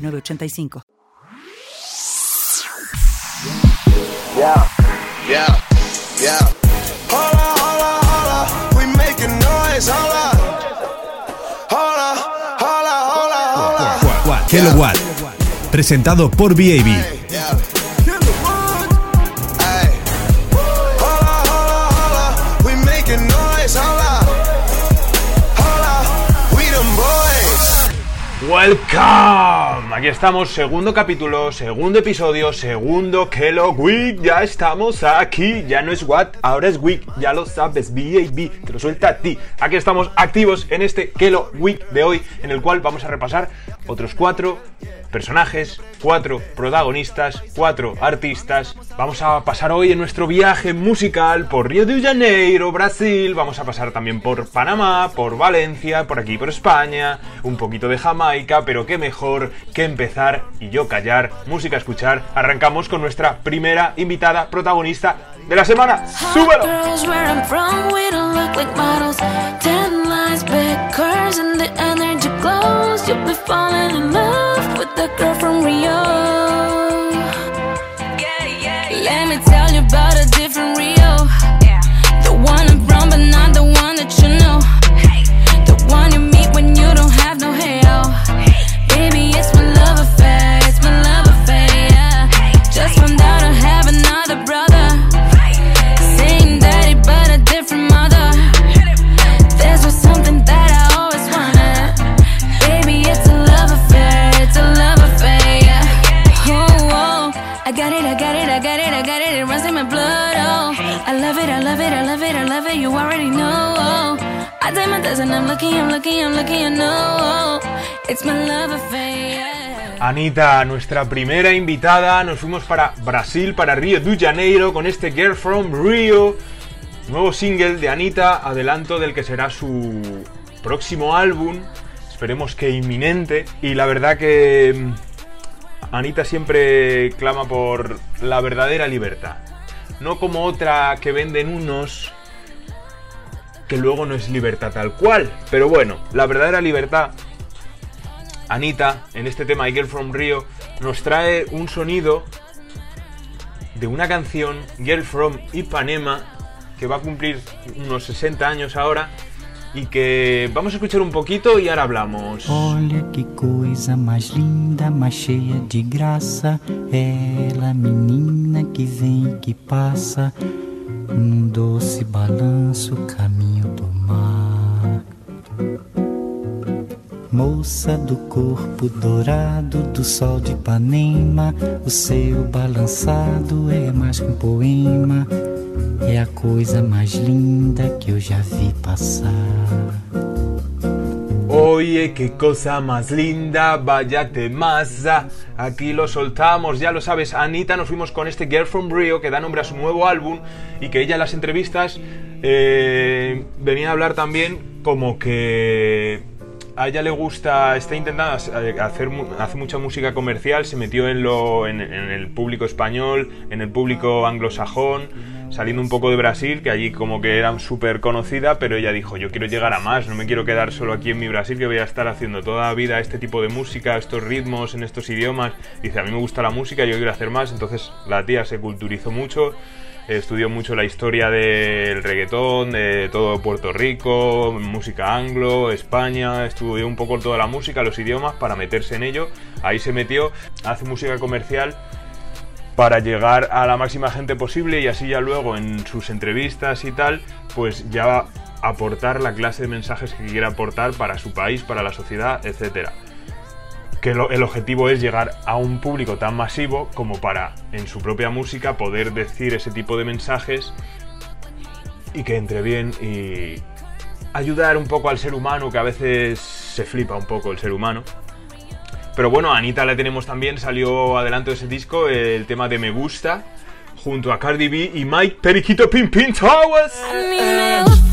906985. Yeah, yeah, yeah. Hola, hola, hola, we making noise, hola. Hola, hola, hola, hola. Hello What, presentado por BAB. Yeah. Hola, hola, hola, we making noise, hola. Hola, we them boys. Welcome, aquí estamos, segundo capítulo, segundo episodio, segundo Kellogg Week, ya estamos aquí, ya no es What, ahora es Week, ya lo sabes, BAB, te lo suelta a ti. Aquí estamos activos en este Kellogg Week de hoy, en el cual vamos a repasar otros cuatro personajes, cuatro protagonistas, cuatro artistas. Vamos a pasar hoy en nuestro viaje musical por Río de Janeiro, Brasil. Vamos a pasar también por Panamá, por Valencia, por aquí por España, un poquito de Jamaica, pero qué mejor que empezar y yo callar, música a escuchar. Arrancamos con nuestra primera invitada protagonista de la semana. ¡Súbelo! Runs in my blood. Oh, I love it, I love it, I love it, I love it. You already know. Oh. I did my and I'm looking, I'm looking, I'm looking. You know, it's my love affair. Anita, nuestra primera invitada, nos fuimos para Brasil, para Río de Janeiro, con este Girl from Rio, nuevo single de Anita, adelanto del que será su próximo álbum, esperemos que inminente, y la verdad que mm, Anita siempre clama por la verdadera libertad, no como otra que venden unos que luego no es libertad tal cual, pero bueno, la verdadera libertad Anita, en este tema de Girl from Rio, nos trae un sonido de una canción, Girl from Ipanema, que va a cumplir unos 60 años ahora y que vamos a escuchar un poquito y ahora hablamos. Olha que coisa mais linda, mais cheia de graça. Ela, menina que vem e que passa, num doce balanço, caminho do mar. Moça do corpo dourado do sol de Ipanema, o seu balançado é mais que um poema. É a coisa mais linda que eu já vi passar. Oye, qué cosa más linda, váyate masa. Aquí lo soltamos, ya lo sabes. Anita, nos fuimos con este Girl from Rio que da nombre a su nuevo álbum y que ella en las entrevistas eh, venía a hablar también como que a ella le gusta, está intentando hacer, hace mucha música comercial, se metió en, lo, en, en el público español, en el público anglosajón, saliendo un poco de Brasil, que allí como que era súper conocida, pero ella dijo, yo quiero llegar a más, no me quiero quedar solo aquí en mi Brasil, que voy a estar haciendo toda la vida este tipo de música, estos ritmos, en estos idiomas. Dice, a mí me gusta la música, yo quiero hacer más, entonces la tía se culturizó mucho, estudió mucho la historia del reggaetón, de todo Puerto Rico, música anglo, España, estudió un poco toda la música, los idiomas para meterse en ello. Ahí se metió, hace música comercial para llegar a la máxima gente posible y así ya luego en sus entrevistas y tal, pues ya aportar la clase de mensajes que quiera aportar para su país, para la sociedad, etcétera. Que el objetivo es llegar a un público tan masivo como para en su propia música poder decir ese tipo de mensajes y que entre bien y ayudar un poco al ser humano que a veces se flipa un poco el ser humano Pero bueno, a Anita la tenemos también, salió adelante de ese disco el tema de Me Gusta, junto a Cardi B y Mike Periquito Pin Pin Towers.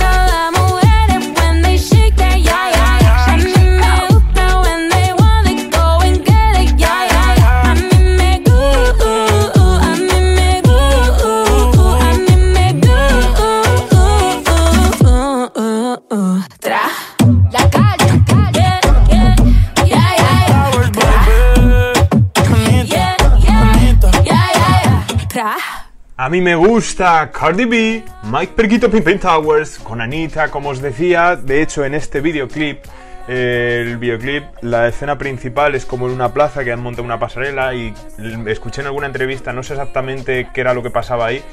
A mí me gusta Cardi B, Mike Periquito Pin Pin Towers, con Anita, como os decía. De hecho, en este videoclip, el videoclip, la escena principal es como en una plaza que han montado una pasarela y escuché en alguna entrevista, no sé exactamente qué era lo que pasaba ahí,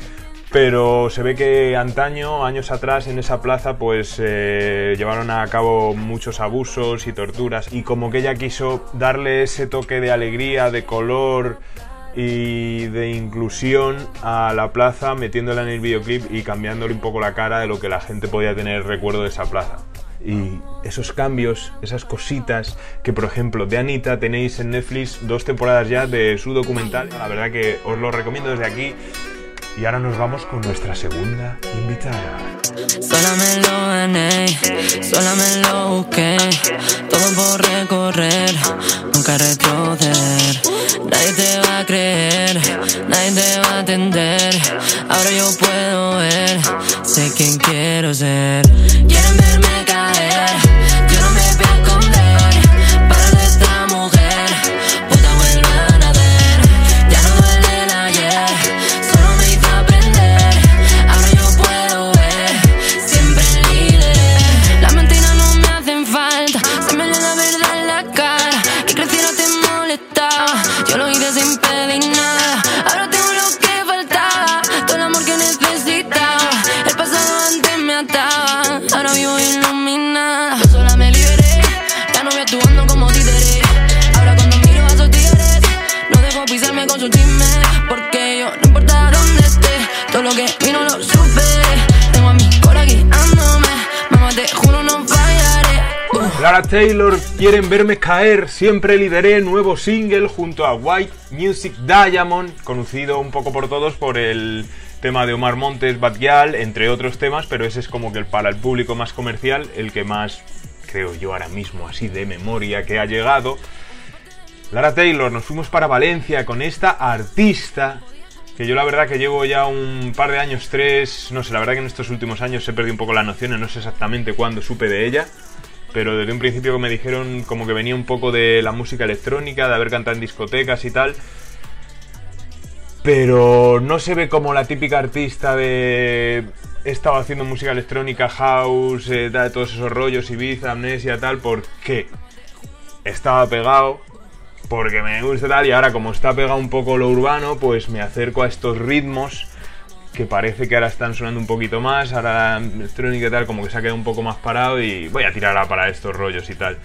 pero se ve que antaño, años atrás, en esa plaza, pues eh, llevaron a cabo muchos abusos y torturas y como que ella quiso darle ese toque de alegría, de color y de inclusión a la plaza metiéndola en el videoclip y cambiándole un poco la cara de lo que la gente podía tener recuerdo de esa plaza. Y esos cambios, esas cositas que por ejemplo de Anita tenéis en Netflix dos temporadas ya de su documental, la verdad que os lo recomiendo desde aquí. Y ahora nos vamos con nuestra segunda invitada. Sola me lo gané, sola me lo busqué. Todo por recorrer, nunca retroceder. Nadie te va a creer, nadie te va a atender. Ahora yo puedo ver, sé quién quiero ser. Quieren verme caer, Taylor, quieren verme caer, siempre lideré nuevo single junto a White Music Diamond, conocido un poco por todos por el tema de Omar Montes, Bad Gyal, entre otros temas, pero ese es como que para el público más comercial, el que más, creo yo ahora mismo, así de memoria, que ha llegado. Lara Taylor, nos fuimos para Valencia con esta artista que yo la verdad que llevo ya un par de años, tres, no sé, la verdad que en estos últimos años he perdido un poco la noción, no sé exactamente cuándo supe de ella, pero desde un principio me dijeron como que venía un poco de la música electrónica, de haber cantado en discotecas y tal. Pero no se ve como la típica artista de he estado haciendo música electrónica, house, eh, da- todos esos rollos, Ibiza, amnesia, tal, porque estaba pegado, porque me gusta tal, y ahora como está pegado un poco lo urbano, pues me acerco a estos ritmos que parece que ahora están sonando un poquito más, ahora la electrónica y tal, como que se ha quedado un poco más parado y voy a tirarla para estos rollos y tal.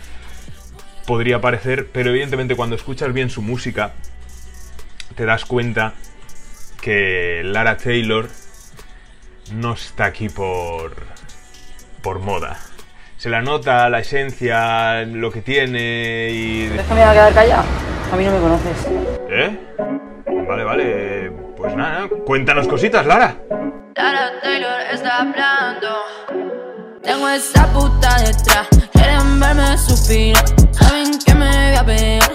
Podría parecer, pero evidentemente cuando escuchas bien su música, te das cuenta que Lara Taylor no está aquí por, por moda. Se la nota la esencia, lo que tiene y... Déjame a quedar callado. A mí no me conoces. ¿Eh? Vale, vale. Cuéntanos cositas, Lara. Lara Taylor está hablando. Tengo esa puta detrás. Quieren verme suspirar. Saben que me voy a pegar.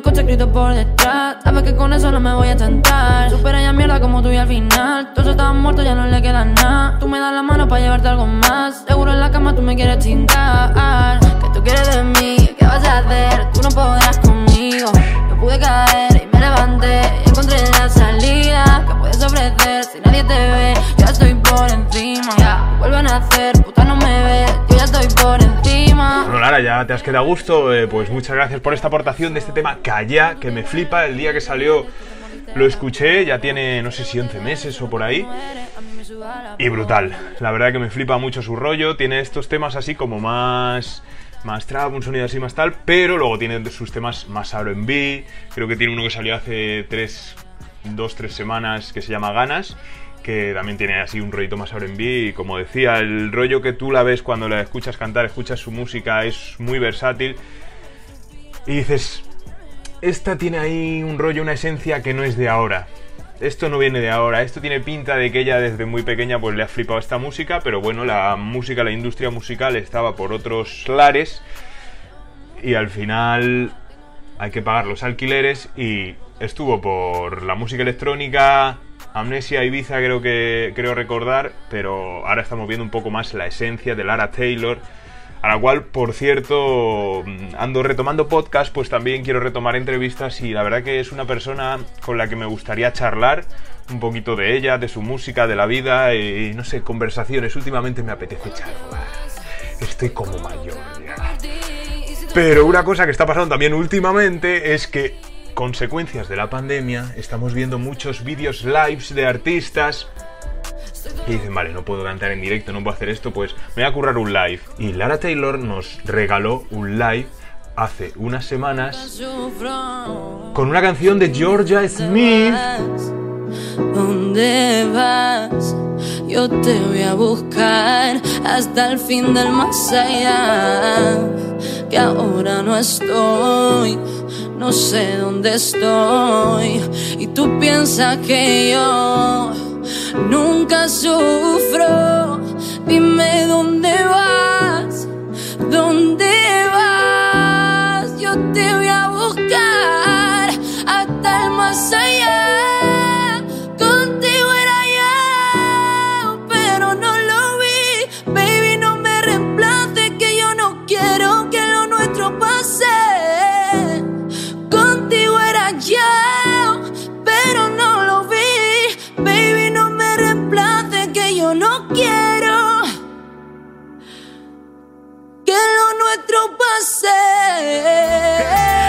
Mi coche escrito por detrás. Sabes que con eso no me voy a tentar. Supera ya mierda como tú y al final. Todos están muertos, ya no le queda nada. Tú me das la mano para llevarte algo más. Seguro en la cama tú me quieres chingar. Que tú quieres de mí, ¿qué vas a hacer? Tú no podrás conmigo. Yo pude caer y me levanté. Y encontré la salida que puedes ofrecer si nadie te ve. Ya estoy por encima. Ya, vuelven a hacer, puta no me ves. Yo ya estoy por ya ya te has quedado a gusto, eh, pues muchas gracias por esta aportación de este tema Calla, que me flipa. El día que salió lo escuché, ya tiene no sé si 11 meses o por ahí. Y brutal, la verdad que me flipa mucho su rollo. Tiene estos temas así como más más trap, un sonido así más tal, pero luego tiene sus temas más R&B. Creo que tiene uno que salió hace 3, 2, 3 semanas que se llama Ganas, que también tiene así un rollito más R&B. Y como decía, el rollo que tú la ves cuando la escuchas cantar, escuchas su música, es muy versátil. Y dices, esta tiene ahí un rollo, una esencia que no es de ahora. Esto no viene de ahora, esto tiene pinta de que ella desde muy pequeña pues le ha flipado esta música, pero bueno, la música, la industria musical estaba por otros lares y al final hay que pagar los alquileres y estuvo por la música electrónica, Amnesia Ibiza creo que creo recordar, pero ahora estamos viendo un poco más la esencia de Lara Taylor a la cual, por cierto, ando retomando podcast, pues también quiero retomar entrevistas y la verdad que es una persona con la que me gustaría charlar un poquito de ella, de su música, de la vida y no sé, conversaciones. Últimamente me apetece charlar. Estoy como mayor. Pero una cosa que está pasando también últimamente es que, consecuencias de la pandemia, estamos viendo muchos vídeos lives de artistas y dicen, vale, no puedo cantar en directo, no puedo hacer esto, pues me voy a currar un live. Y Lara Taylor nos regaló un live hace unas semanas con una canción de Georgia Smith. ¿Dónde vas? Yo te voy a buscar hasta el fin del más allá. Que ahora no estoy, no sé dónde estoy. Y tú piensas que yo nunca sufro. Dime dónde vas,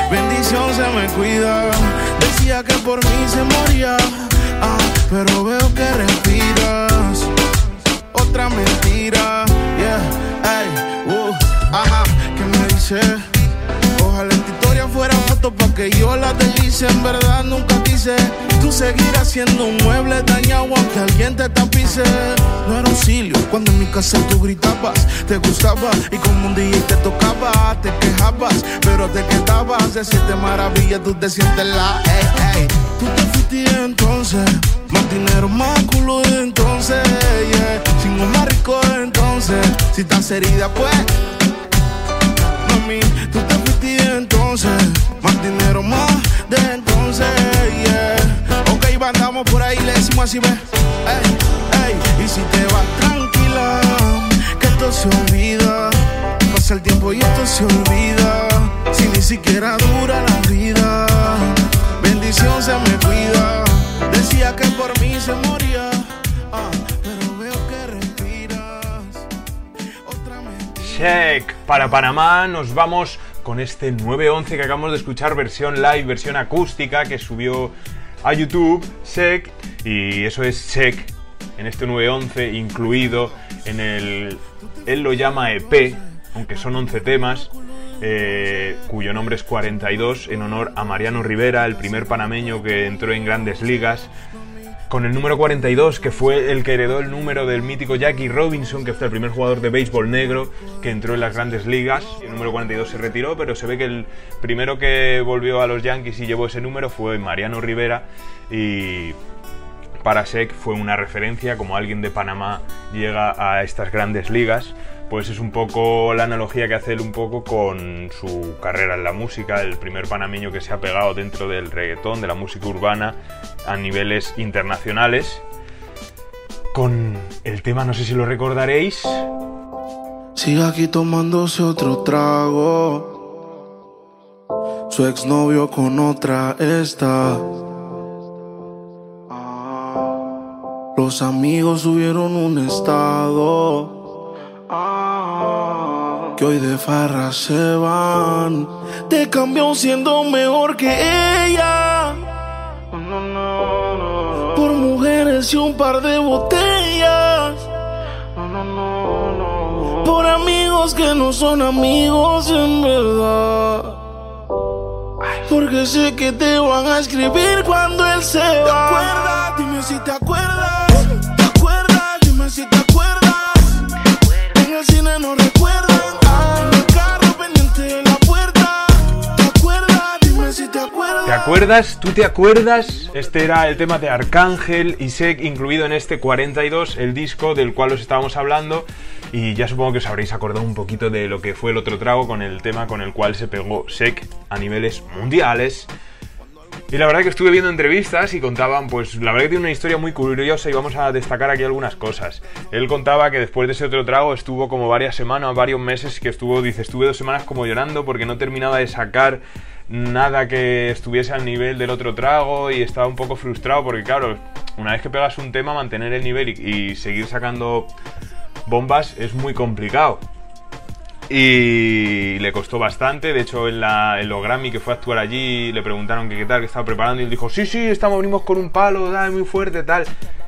Bendición se me cuida. Decía que por mí se moría. Ah, pero veo que respiras. Otra mentira. Yeah, ey, uh, ajá. ¿Qué me dice? Foto pa' que yo la deslice. En verdad nunca quise. Tú seguirás siendo un mueble dañado aunque alguien te tapice. No era auxilio cuando en mi casa tú gritabas. Te gustaba y como un día te tocaba, te quejabas. Pero te quedabas de siete maravillas. Tú te sientes la. Ey, ey. Tú te fuiste entonces. Más dinero, más culo entonces. Yeah. Chingo más rico entonces. Si estás herida, pues mami, tú te fuiste entonces, dinero más de entonces, yeah. Ok, andamos por ahí, le decimos así, ve, ey, ey, y si te vas tranquila, que esto se olvida, pasa el tiempo y esto se olvida, si ni siquiera dura la vida, bendición se me cuida, decía que por mí se moría, ah, pero veo que respiras, otra. Check. Para Panamá nos vamos con este 911 que acabamos de escuchar, versión live, versión acústica que subió a YouTube, Check. Y eso es Check en este 911 incluido en el... Él lo llama EP, aunque son 11 temas. eh, cuyo nombre es 42 en honor a Mariano Rivera, el primer panameño que entró en grandes ligas con el número 42, que fue el que heredó el número del mítico Jackie Robinson, que fue el primer jugador de béisbol negro que entró en las grandes ligas. El número 42 se retiró, pero se ve que el primero que volvió a los Yankees y llevó ese número fue Mariano Rivera y para Sec fue una referencia, como alguien de Panamá llega a estas grandes ligas, pues es un poco la analogía que hace él un poco con su carrera en la música, el primer panameño que se ha pegado dentro del reggaetón, de la música urbana a niveles internacionales, con el tema, no sé si lo recordaréis, Sigue aquí tomándose otro trago. Su exnovio con otra está. Ah, Los amigos subieron un estado. Que hoy de farra se van. Te cambió siendo mejor que ella. Por mujeres y un par de botellas. Por amigos que no son amigos en verdad. Porque sé que te van a escribir cuando él se va. ¿Te acuerdas? Dime si te acuerdas. ¿Te acuerdas? Dime si te acuerdas. En el cine no recuerdan. Acuerdas. ¿Tú te acuerdas? Este era el tema de Arcángel y Sek incluido en este 42, el disco del cual os estábamos hablando. Y ya supongo que os habréis acordado un poquito de lo que fue el otro trago con el tema con el cual se pegó Sek a niveles mundiales. Y la verdad que estuve viendo entrevistas y contaban, pues la verdad que tiene una historia muy curiosa y vamos a destacar aquí algunas cosas. Él contaba que después de ese otro trago estuvo como varias semanas, varios meses, que estuvo, dice, estuve dos semanas como llorando porque no terminaba de sacar nada que estuviese al nivel del otro trago y estaba un poco frustrado porque claro, una vez que pegas un tema, mantener el nivel y, seguir sacando bombas es muy complicado. Y le costó bastante. De hecho, en, la, los Grammy que fue a actuar allí, le preguntaron que qué tal, que estaba preparando. Y él dijo: Sí, sí, estamos, venimos con un palo, da, muy fuerte, tal.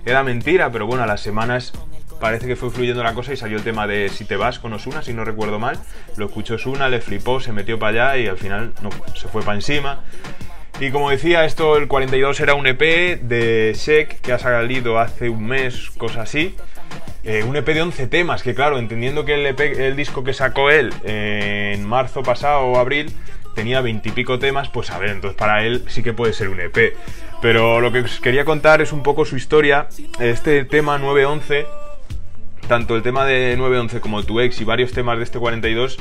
Era mentira, pero bueno, a las semanas parece que fue fluyendo la cosa y salió el tema de Si te vas con Osuna, si no recuerdo mal. Lo escuchó Osuna, le flipó, se metió para allá y al final no, se fue para encima. Y como decía, esto, el 42 era un EP de Sek que ha salido hace un mes, cosa así. Eh, un EP de 11 temas, que claro, entendiendo que el, EP, el disco que sacó él eh, en marzo pasado o abril tenía 20 y pico temas, pues a ver, entonces para él sí que puede ser un EP. Pero lo que os quería contar es un poco su historia. Este tema 911 tanto el tema de 911 como tu ex y varios temas de este 42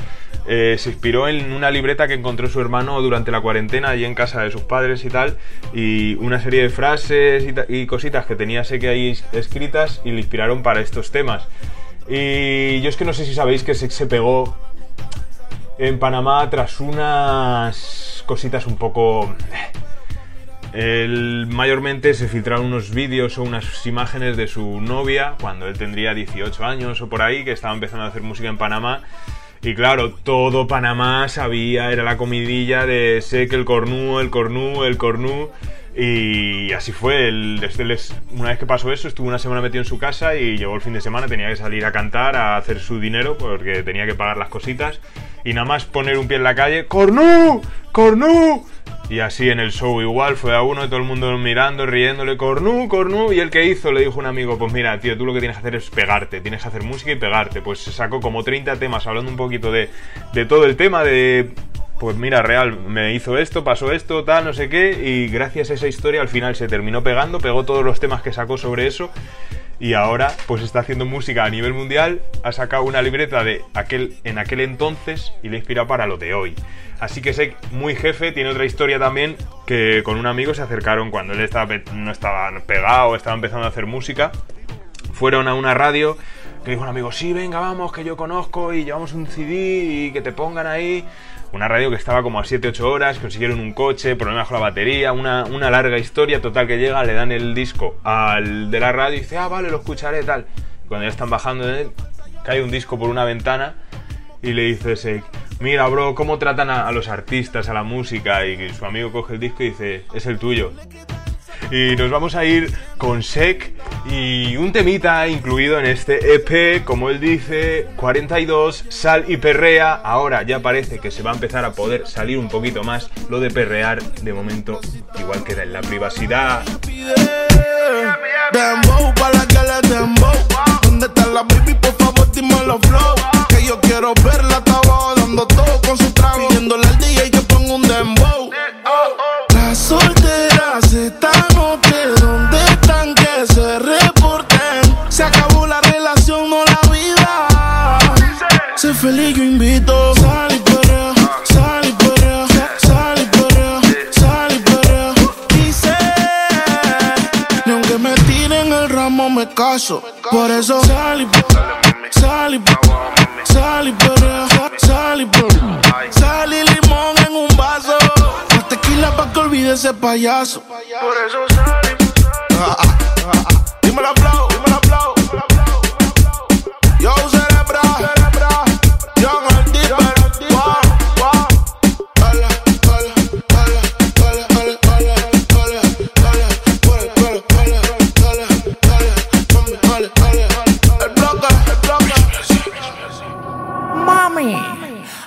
eh, se inspiró en una libreta que encontró su hermano durante la cuarentena allí en casa de sus padres y tal y una serie de frases y, ta- y cositas que tenía sé que ahí escritas y le inspiraron para estos temas. Y yo es que no sé si sabéis que se, se pegó en Panamá tras unas cositas un poco él mayormente se filtraron unos vídeos o unas imágenes de su novia cuando él tendría 18 años o por ahí, que estaba empezando a hacer música en Panamá. Y claro, todo Panamá sabía, era la comidilla de sé que el cornú, el cornú, el cornú. Y así fue. Una vez que pasó eso, estuvo una semana metido en su casa y llegó el fin de semana, tenía que salir a cantar, a hacer su dinero, porque tenía que pagar las cositas. Y nada más poner un pie en la calle, ¡Cornú! ¡Cornú! Y así en el show igual, fue a uno y todo el mundo mirando, riéndole, Cornú, Cornú. Y el que hizo le dijo un amigo, pues mira, tío, tú lo que tienes que hacer es pegarte, tienes que hacer música y pegarte. Pues se sacó como 30 temas hablando un poquito de, de todo el tema, de pues mira, real, me hizo esto, pasó esto, tal, no sé qué, y gracias a esa historia al final se terminó pegando, pegó todos los temas que sacó sobre eso, y ahora pues está haciendo música a nivel mundial, ha sacado una libreta de aquel, en aquel entonces y le inspira para lo de hoy. Así que sé, muy jefe, tiene otra historia también, que con un amigo se acercaron cuando él estaba, no estaba pegado, estaba empezando a hacer música, fueron a una radio que dijo un amigo, sí, venga, vamos, que yo conozco y llevamos un CD y que te pongan ahí. Una radio que estaba como a 7-8 horas, consiguieron un coche, problemas con la batería, una, una larga historia, total que llega, le dan el disco al de la radio y dice, ah, vale, lo escucharé, tal. Cuando ya están bajando cae un disco por una ventana y le dice ese, mira, bro, cómo tratan a, a los artistas, a la música, y su amigo coge el disco y dice, es el tuyo. Y nos vamos a ir con Sek y un temita incluido en este EP, como él dice, 42, sal y perrea. Ahora ya parece que se va a empezar a poder salir un poquito más. Lo de perrear, de momento, igual queda en la privacidad. La. ¿Dónde está la baby? Por favor, dímelo flow. Que yo quiero verla, estaba dando todo con su trago. Pidiéndole al DJ que ponga un dembow. Las solteras esta noche, Sé feliz, yo invito. Sal y perrea, sal y perrea, sal y perrea, sal y perrea. Dice, ni aunque me tiren el ramo me caso. Por eso sal y sal y sal y perrea, sal y perrea. Sal y limón en un vaso. Más tequila pa' que olvide ese payaso. Por eso sal y Dímelo,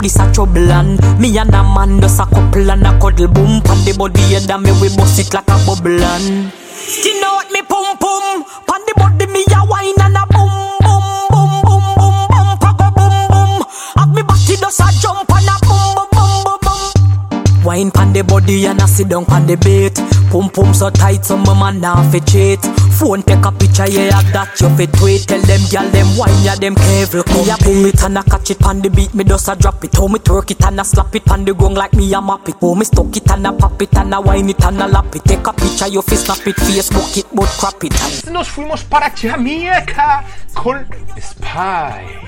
this a trouble and Me and a man does a couple and a cuddle boom Pan the body and me we bust it like a bubble and Skin out me pum pum Pan the body me a wine and a boom boom boom boom boom boom Pago boom boom Have me body does a jump and a boom boom boom boom boom Wine pan the body and a sit down pan the bait Pum pum so tight so my man now fi cheat Phone take a picture yeah of that. You fit Tell them gyal them wine yeah them come it and a catch it pan the beat me a drop it. Me twerk it and a slap it pan the like me a map it. Me stuck it and a pop it and a wine it and a lap it. Take a picture snap it Facebook it but crap it. Nos fuimos para Jamaica con Spice.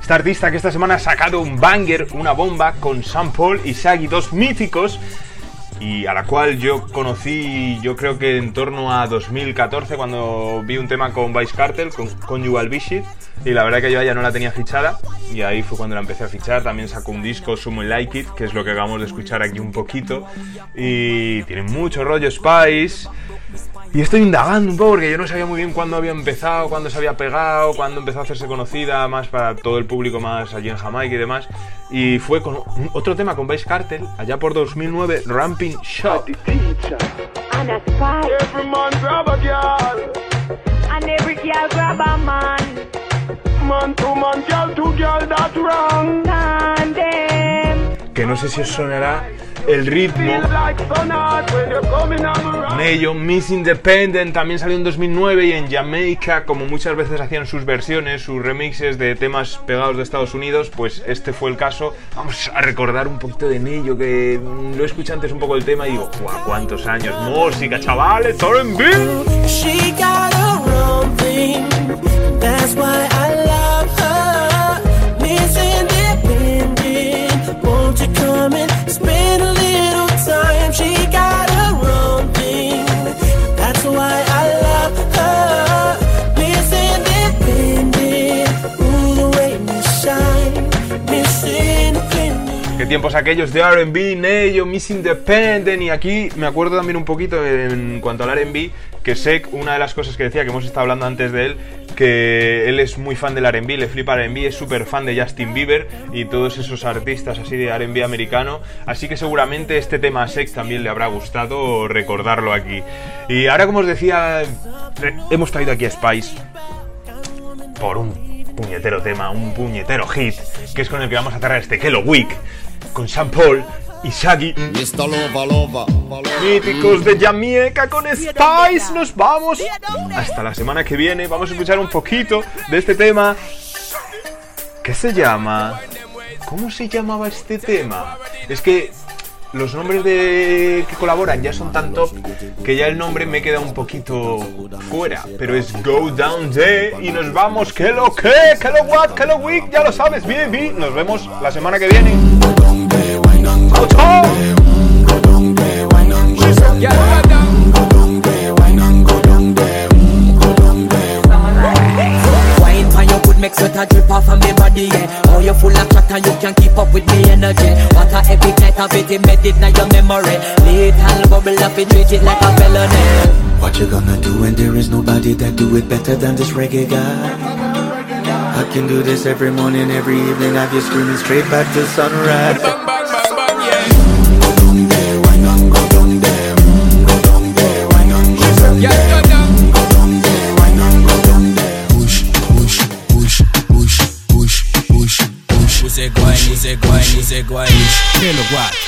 Esta artista que esta semana ha sacado un banger, una bomba con Sam Paul y Shaggy, dos míticos, y a la cual yo conocí, yo creo que en torno a 2014, cuando vi un tema con Vice Cartel, con Conjugal Visit, y la verdad que yo ya no la tenía fichada, y ahí fue cuando la empecé a fichar. También sacó un disco, Sumo Like It, que es lo que acabamos de escuchar aquí un poquito, y tiene mucho rollo Spice. Y estoy indagando un poco porque yo no sabía muy bien cuándo había empezado, cuándo se había pegado, cuándo empezó a hacerse conocida más para todo el público más allí en Jamaica y demás. Y fue con otro tema con Vice Cartel, allá por 2009, Ramping spy. Every man grab a girl. And every girl grab a man. Man to man, girl to girl, that's wrong. Tandem. Que no sé si os sonará el ritmo. Like sun hot when you're coming on Nello, Miss Independent también salió en 2009 y en Jamaica, como muchas veces hacían sus versiones, sus remixes de temas pegados de Estados Unidos, pues este fue el caso. Vamos a recordar un poquito de Nello, que mm, lo escuché antes un poco el tema y digo, ¡guau! ¿Cuántos años? Música, chavales, R&B. coming. Qué tiempos aquellos de R&B, Nello, Miss Independent y aquí me acuerdo también un poquito en cuanto al R&B que Sek, una de las cosas que decía que hemos estado hablando antes de él, que él es muy fan del R&B, le flipa R&B, es súper fan de Justin Bieber y todos esos artistas así de R&B americano, así que seguramente este tema a Sek también le habrá gustado recordarlo aquí. Y ahora como os decía, eh, hemos traído aquí a Spice por un puñetero tema, un puñetero hit, que es con el que vamos a cerrar este Hello Week, con Sam Paul y Shaggy. Míticos de Jamaica con Spice, nos vamos. Hasta la semana que viene, vamos a escuchar un poquito de este tema. ¿Qué se llama? ¿Cómo se llamaba este tema? Es que los nombres de que colaboran ya son tan top que ya el nombre me queda un poquito fuera. Pero es Go Down Day y nos vamos. ¿Qué lo que? ¿Qué lo what? ¿Qué lo week? Ya lo sabes, baby. Nos vemos la semana que viene. Make sweat a drip off of me body, yeah Oh, you full of chat and you can keep up with epic night of it, embedded in your memory Little bubble up, it treat it like a felony What you gonna do when there is nobody that do it better than this reggae guy? I can do this every morning, every evening, have you screaming straight back to sunrise. Use guay, use guay, use guay. Taylor Watch.